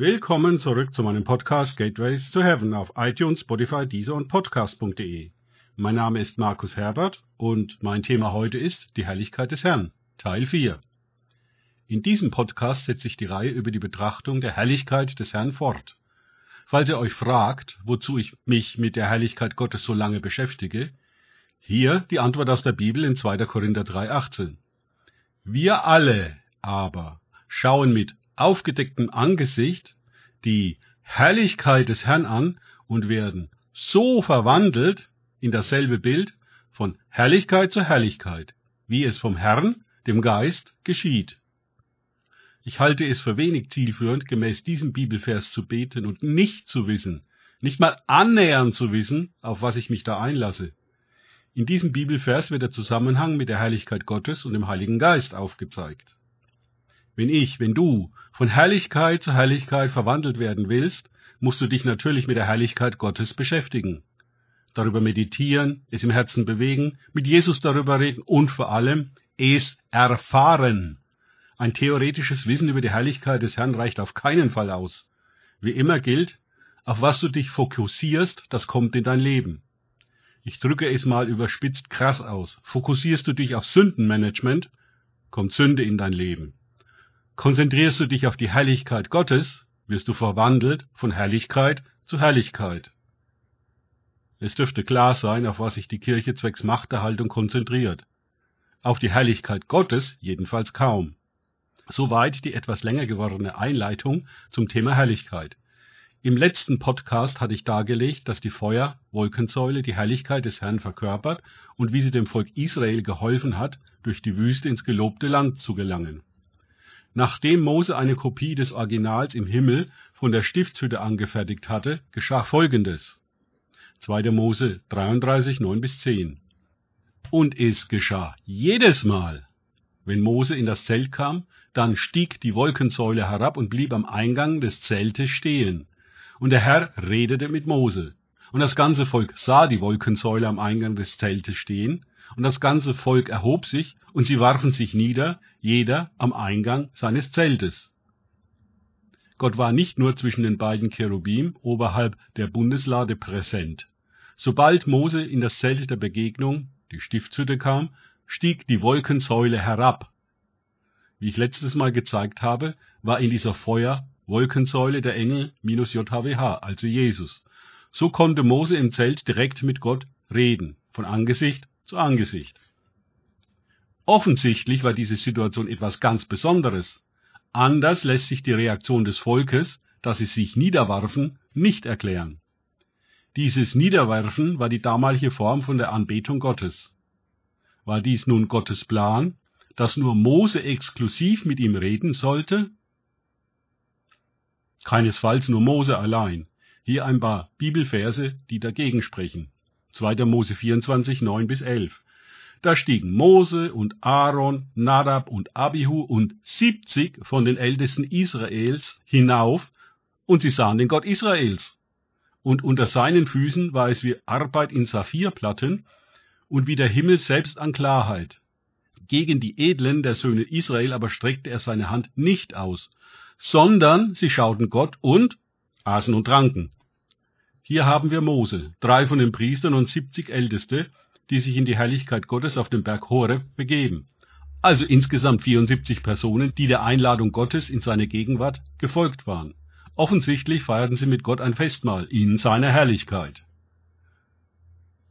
Willkommen zurück zu meinem Podcast Gateways to Heaven auf iTunes, Spotify, Deezer und Podcast.de. Mein Name ist Markus Herbert und mein Thema heute ist die Herrlichkeit des Herrn, Teil 4. In diesem Podcast setze ich die Reihe über die Betrachtung der Herrlichkeit des Herrn fort. Falls ihr euch fragt, wozu ich mich mit der Herrlichkeit Gottes so lange beschäftige, hier die Antwort aus der Bibel in 2. Korinther 3,18. Wir alle aber schauen mit aufgedecktem Angesicht die Herrlichkeit des Herrn an und werden so verwandelt in dasselbe Bild von Herrlichkeit zu Herrlichkeit, wie es vom Herrn, dem Geist, geschieht. Ich halte es für wenig zielführend, gemäß diesem Bibelvers zu beten und nicht zu wissen, nicht mal annähernd zu wissen, auf was ich mich da einlasse. In diesem Bibelvers wird der Zusammenhang mit der Herrlichkeit Gottes und dem Heiligen Geist aufgezeigt. Wenn ich, wenn du von Herrlichkeit zu Herrlichkeit verwandelt werden willst, musst du dich natürlich mit der Herrlichkeit Gottes beschäftigen. Darüber meditieren, es im Herzen bewegen, mit Jesus darüber reden und vor allem es erfahren. Ein theoretisches Wissen über die Herrlichkeit des Herrn reicht auf keinen Fall aus. Wie immer gilt, auf was du dich fokussierst, das kommt in dein Leben. Ich drücke es mal überspitzt krass aus. Fokussierst du dich auf Sündenmanagement, kommt Sünde in dein Leben. Konzentrierst du dich auf die Herrlichkeit Gottes, wirst du verwandelt von Herrlichkeit zu Herrlichkeit. Es dürfte klar sein, auf was sich die Kirche zwecks Machterhaltung konzentriert. Auf die Herrlichkeit Gottes jedenfalls kaum. Soweit die etwas länger gewordene Einleitung zum Thema Herrlichkeit. Im letzten Podcast hatte ich dargelegt, dass die Feuer-Wolkensäule die Herrlichkeit des Herrn verkörpert und wie sie dem Volk Israel geholfen hat, durch die Wüste ins gelobte Land zu gelangen. Nachdem Mose eine Kopie des Originals im Himmel von der Stiftshütte angefertigt hatte, geschah Folgendes. 2. Mose 33, 9 bis 10. Und es geschah jedes Mal, wenn Mose in das Zelt kam, dann stieg die Wolkensäule herab und blieb am Eingang des Zeltes stehen. Und der Herr redete mit Mose. Und das ganze Volk sah die Wolkensäule am Eingang des Zeltes stehen, und das ganze Volk erhob sich, und sie warfen sich nieder, jeder am Eingang seines Zeltes. Gott war nicht nur zwischen den beiden Cherubim oberhalb der Bundeslade präsent. Sobald Mose in das Zelt der Begegnung, die Stiftshütte kam, stieg die Wolkensäule herab. Wie ich letztes Mal gezeigt habe, war in dieser Feuer Wolkensäule der Engel minus JHWH, also Jesus. So konnte Mose im Zelt direkt mit Gott reden, von Angesicht zu Angesicht. Offensichtlich war diese Situation etwas ganz Besonderes. Anders lässt sich die Reaktion des Volkes, dass sie sich niederwarfen, nicht erklären. Dieses Niederwerfen war die damalige Form von der Anbetung Gottes. War dies nun Gottes Plan, dass nur Mose exklusiv mit ihm reden sollte? Keinesfalls nur Mose allein. Hier ein paar Bibelverse, die dagegen sprechen. 2. Mose 24, 9 bis 11. Da stiegen Mose und Aaron, Nadab und Abihu und 70 von den Ältesten Israels hinauf, und sie sahen den Gott Israels. Und unter seinen Füßen war es wie Arbeit in Saphirplatten und wie der Himmel selbst an Klarheit. Gegen die Edlen der Söhne Israel aber streckte er seine Hand nicht aus, sondern sie schauten Gott und aßen und tranken. Hier haben wir Mose, drei von den Priestern und siebzig Älteste, die sich in die Herrlichkeit Gottes auf dem Berg Horeb begeben. Also insgesamt 74 Personen, die der Einladung Gottes in seine Gegenwart gefolgt waren. Offensichtlich feierten sie mit Gott ein Festmahl in seiner Herrlichkeit.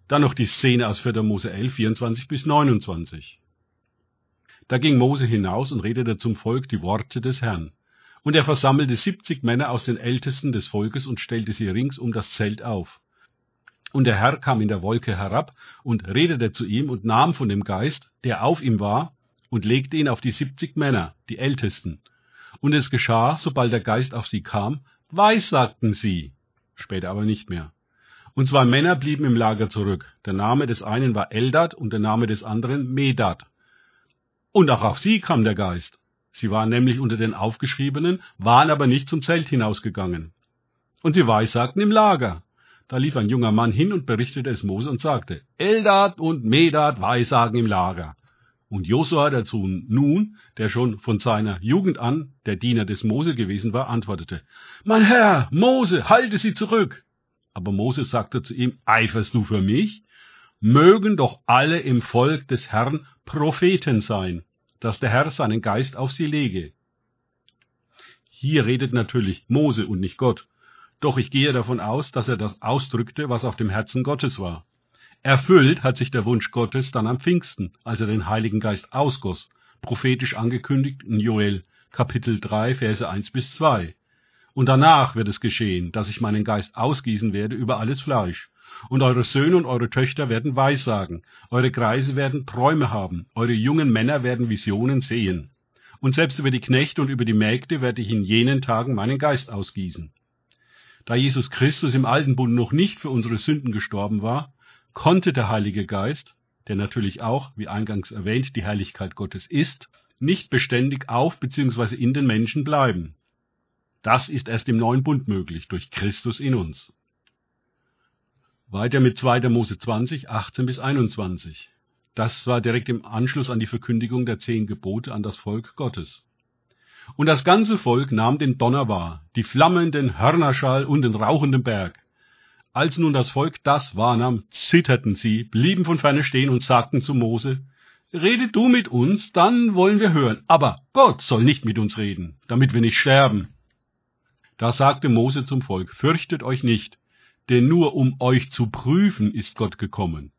Dann noch die Szene aus 4. Mose 11, 24 bis 29. Da ging Mose hinaus und redete zum Volk die Worte des Herrn. Und er versammelte siebzig Männer aus den Ältesten des Volkes und stellte sie rings um das Zelt auf. Und der Herr kam in der Wolke herab und redete zu ihm und nahm von dem Geist, der auf ihm war, und legte ihn auf die siebzig Männer, die Ältesten. Und es geschah, sobald der Geist auf sie kam, weissagten sie, später aber nicht mehr. Und zwei Männer blieben im Lager zurück. Der Name des einen war Eldad und der Name des anderen Medad. Und auch auf sie kam der Geist. Sie waren nämlich unter den Aufgeschriebenen, waren aber nicht zum Zelt hinausgegangen. Und sie weissagten im Lager. Da lief ein junger Mann hin und berichtete es Mose und sagte, Eldad und Medad weissagen im Lager. Und Josua dazu nun, der schon von seiner Jugend an der Diener des Mose gewesen war, antwortete, Mein Herr, Mose, halte sie zurück. Aber Mose sagte zu ihm, Eiferst du für mich? Mögen doch alle im Volk des Herrn Propheten sein, dass der Herr seinen Geist auf sie lege. Hier redet natürlich Mose und nicht Gott. Doch ich gehe davon aus, dass er das ausdrückte, was auf dem Herzen Gottes war. Erfüllt hat sich der Wunsch Gottes dann am Pfingsten, als er den Heiligen Geist ausgoss, prophetisch angekündigt in Joel Kapitel 3, Verse 1 bis 2. Und danach wird es geschehen, dass ich meinen Geist ausgießen werde über alles Fleisch. Und eure Söhne und eure Töchter werden Weissagen, eure Kreise werden Träume haben, eure jungen Männer werden Visionen sehen. Und selbst über die Knechte und über die Mägde werde ich in jenen Tagen meinen Geist ausgießen. Da Jesus Christus im alten Bund noch nicht für unsere Sünden gestorben war, konnte der Heilige Geist, der natürlich auch, wie eingangs erwähnt, die Herrlichkeit Gottes ist, nicht beständig auf bzw. in den Menschen bleiben. Das ist erst im neuen Bund möglich, durch Christus in uns. Weiter mit 2. Mose 20, 18 bis 21. Das war direkt im Anschluss an die Verkündigung der zehn Gebote an das Volk Gottes. Und das ganze Volk nahm den Donner wahr, die flammenden Hörnerschall und den rauchenden Berg. Als nun das Volk das wahrnahm, zitterten sie, blieben von ferne stehen und sagten zu Mose, Rede du mit uns, dann wollen wir hören, aber Gott soll nicht mit uns reden, damit wir nicht sterben. Da sagte Mose zum Volk, Fürchtet euch nicht, denn nur um euch zu prüfen ist Gott gekommen.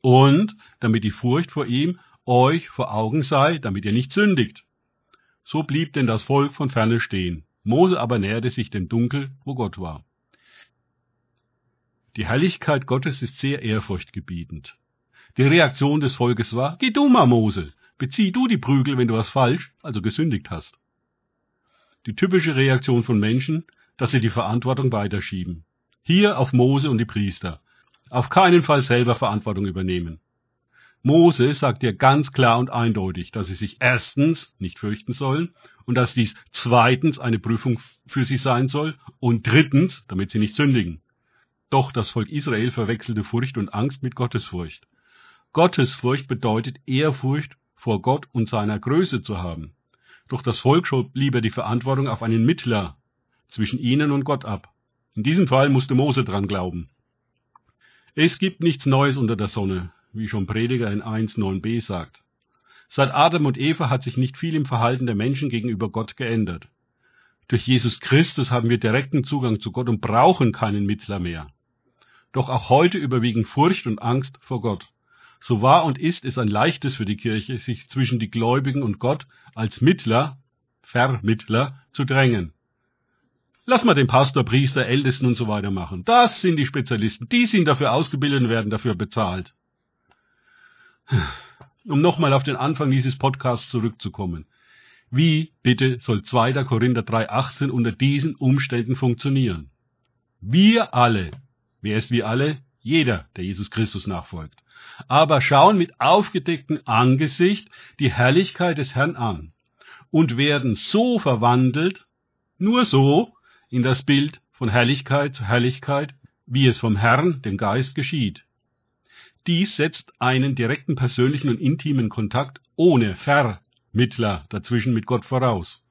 Und damit die Furcht vor ihm euch vor Augen sei, damit ihr nicht sündigt. So blieb denn das Volk von ferne stehen. Mose aber näherte sich dem Dunkel, wo Gott war. Die Herrlichkeit Gottes ist sehr ehrfurchtgebietend. Die Reaktion des Volkes war, geh du mal, Mose, bezieh du die Prügel, wenn du was falsch, also gesündigt hast. Die typische Reaktion von Menschen, dass sie die Verantwortung weiterschieben. Hier auf Mose und die Priester. Auf keinen Fall selber Verantwortung übernehmen. Mose sagt dir ganz klar und eindeutig, dass sie sich erstens nicht fürchten sollen und dass dies zweitens eine Prüfung für sie sein soll und drittens, damit sie nicht sündigen. Doch das Volk Israel verwechselte Furcht und Angst mit Gottesfurcht. Gottesfurcht bedeutet Ehrfurcht vor Gott und seiner Größe zu haben. Doch das Volk schob lieber die Verantwortung auf einen Mittler zwischen ihnen und Gott ab. In diesem Fall musste Mose dran glauben. Es gibt nichts Neues unter der Sonne, wie schon Prediger in 1.9b sagt. Seit Adam und Eva hat sich nicht viel im Verhalten der Menschen gegenüber Gott geändert. Durch Jesus Christus haben wir direkten Zugang zu Gott und brauchen keinen Mittler mehr. Doch auch heute überwiegen Furcht und Angst vor Gott. So war und ist es ein leichtes für die Kirche, sich zwischen die Gläubigen und Gott als Mittler, Vermittler, zu drängen. Lass mal den Pastor, Priester, Ältesten und so weiter machen. Das sind die Spezialisten. Die sind dafür ausgebildet und werden dafür bezahlt. Um nochmal auf den Anfang dieses Podcasts zurückzukommen. Wie bitte soll 2. Korinther 3,18 unter diesen Umständen funktionieren? Wir alle Wer ist wie alle? Jeder, der Jesus Christus nachfolgt. Aber schauen mit aufgedecktem Angesicht die Herrlichkeit des Herrn an und werden so verwandelt, nur so, in das Bild von Herrlichkeit zu Herrlichkeit, wie es vom Herrn, dem Geist, geschieht. Dies setzt einen direkten persönlichen und intimen Kontakt ohne Vermittler dazwischen mit Gott voraus.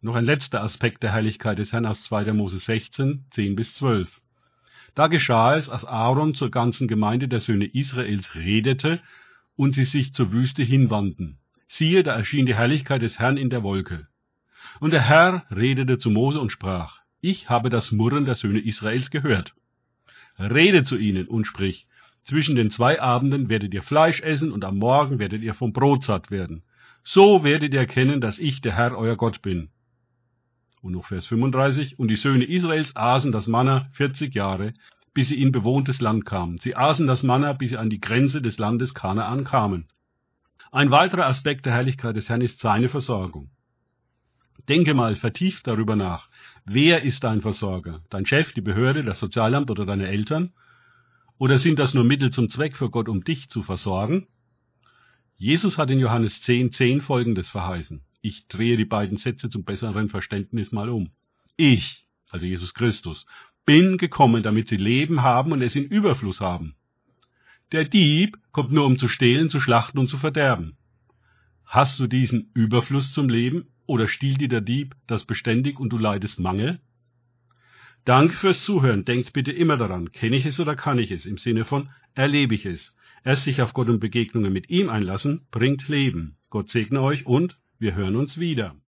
Noch ein letzter Aspekt der Herrlichkeit des Herrn aus 2. Mose 16, 10 bis 12. Da geschah es, als Aaron zur ganzen Gemeinde der Söhne Israels redete und sie sich zur Wüste hinwandten. Siehe, da erschien die Herrlichkeit des Herrn in der Wolke. Und der Herr redete zu Mose und sprach, ich habe das Murren der Söhne Israels gehört. Rede zu ihnen und sprich, zwischen den zwei Abenden werdet ihr Fleisch essen und am Morgen werdet ihr vom Brot satt werden. So werdet ihr erkennen, dass ich der Herr euer Gott bin. Und noch Vers 35. Und die Söhne Israels aßen das Manna 40 Jahre, bis sie in bewohntes Land kamen. Sie aßen das Manna, bis sie an die Grenze des Landes Kanaan kamen. Ein weiterer Aspekt der Herrlichkeit des Herrn ist seine Versorgung. Denke mal vertieft darüber nach. Wer ist dein Versorger? Dein Chef, die Behörde, das Sozialamt oder deine Eltern? Oder sind das nur Mittel zum Zweck für Gott, um dich zu versorgen? Jesus hat in Johannes 10, 10 folgendes verheißen. Ich drehe die beiden Sätze zum besseren Verständnis mal um. Ich, also Jesus Christus, bin gekommen, damit sie Leben haben und es in Überfluss haben. Der Dieb kommt nur, um zu stehlen, zu schlachten und zu verderben. Hast du diesen Überfluss zum Leben oder stiehlt dir der Dieb das beständig und du leidest Mangel? Danke fürs Zuhören. Denkt bitte immer daran, kenne ich es oder kann ich es, im Sinne von erlebe ich es. Erst sich auf Gott und Begegnungen mit ihm einlassen, bringt Leben. Gott segne euch und wir hören uns wieder.